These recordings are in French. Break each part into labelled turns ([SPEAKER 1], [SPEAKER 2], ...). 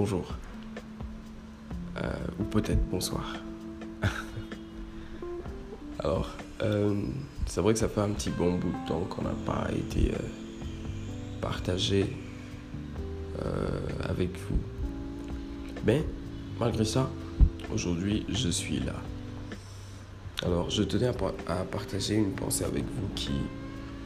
[SPEAKER 1] Bonjour. Euh, ou peut-être bonsoir. Alors, euh, c'est vrai que ça fait un petit bon bout de temps qu'on n'a pas été euh, partagé avec vous. Mais, malgré ça, aujourd'hui, je suis là. Alors, je tenais à, à partager une pensée avec vous qui,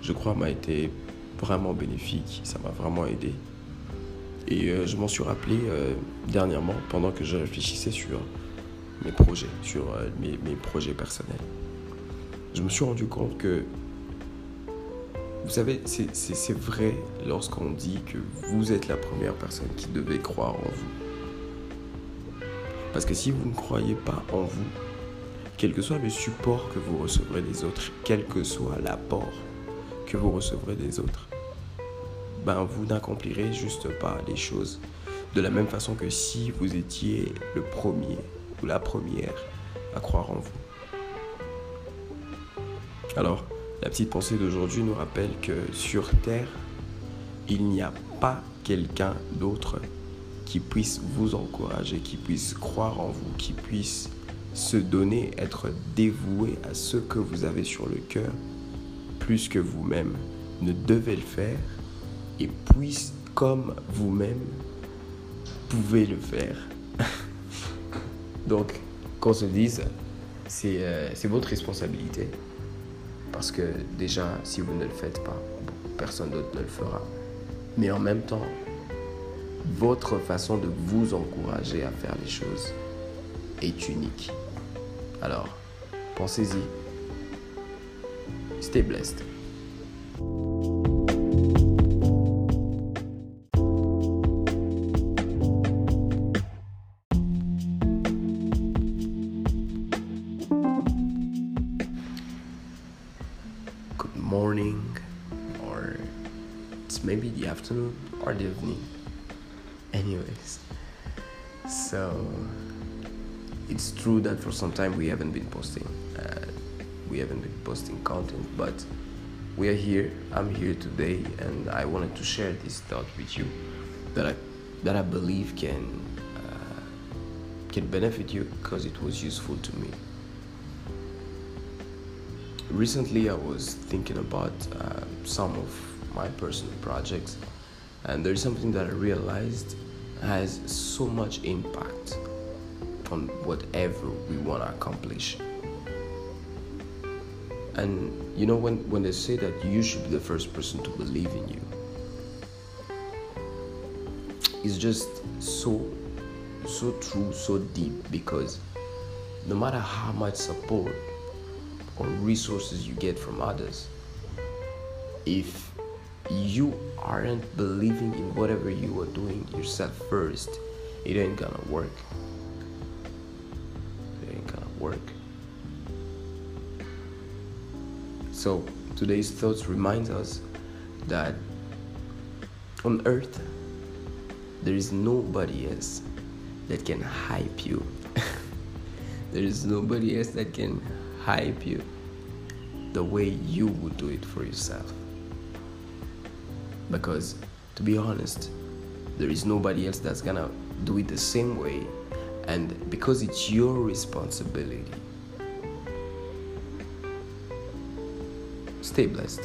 [SPEAKER 1] je crois, m'a été vraiment bénéfique. Ça m'a vraiment aidé. Et euh, je m'en suis rappelé euh, dernièrement pendant que je réfléchissais sur mes projets, sur euh, mes, mes, projets personnels. Je me suis rendu compte que, vous savez, c'est vrai lorsqu'on dit que vous êtes la première personne qui devait croire en vous. Parce que si vous ne croyez pas en vous, quel que soit le support que vous recevrez des autres, quel que soit l'apport que vous recevrez des autres, ben vous n'accomplirez juste pas les choses de la même façon que si vous étiez le premier ou la première à croire en vous. Alors, la petite pensée d'aujourd'hui nous rappelle que sur Terre, il n'y a pas quelqu'un d'autre qui puisse vous encourager, qui puisse croire en vous, qui puisse se donner, être dévoué à ce que vous avez sur le cœur, plus que vous-même ne devez le faire et puisse comme vous-même pouvez le faire. Donc, qu'on se dise, euh, c'est votre responsabilité. Parce que déjà, si vous ne le faites pas, personne d'autre ne le fera. Mais en même temps, votre façon de vous encourager à faire les choses est unique. Alors, pensez-y. Stay blessed. Morning or it's maybe the afternoon or the evening. Anyways so it's true that for some time we haven't been posting uh, we haven't been posting content but we are here. I'm here today and i wanted to share this thought with you that i that i believe can uh, can benefit you because it was useful to me recently I was thinking about uh, some of my personal projects, and there's something that I realized has so much impact on whatever we want to accomplish. And you know, when, when they say that you should be the first person to believe in you, it's just so, so true, so deep because no matter how much support or resources you get from others. If you aren't believing in whatever you are doing yourself first, it ain't gonna work. It ain't gonna work. So today's thoughts reminds us that on earth there is nobody else that can hype you. there is nobody else that can hype you the way you would do it for yourself. Because, to be honest, there is nobody else that's gonna do it the same way, and because it's your responsibility, Stay blessed.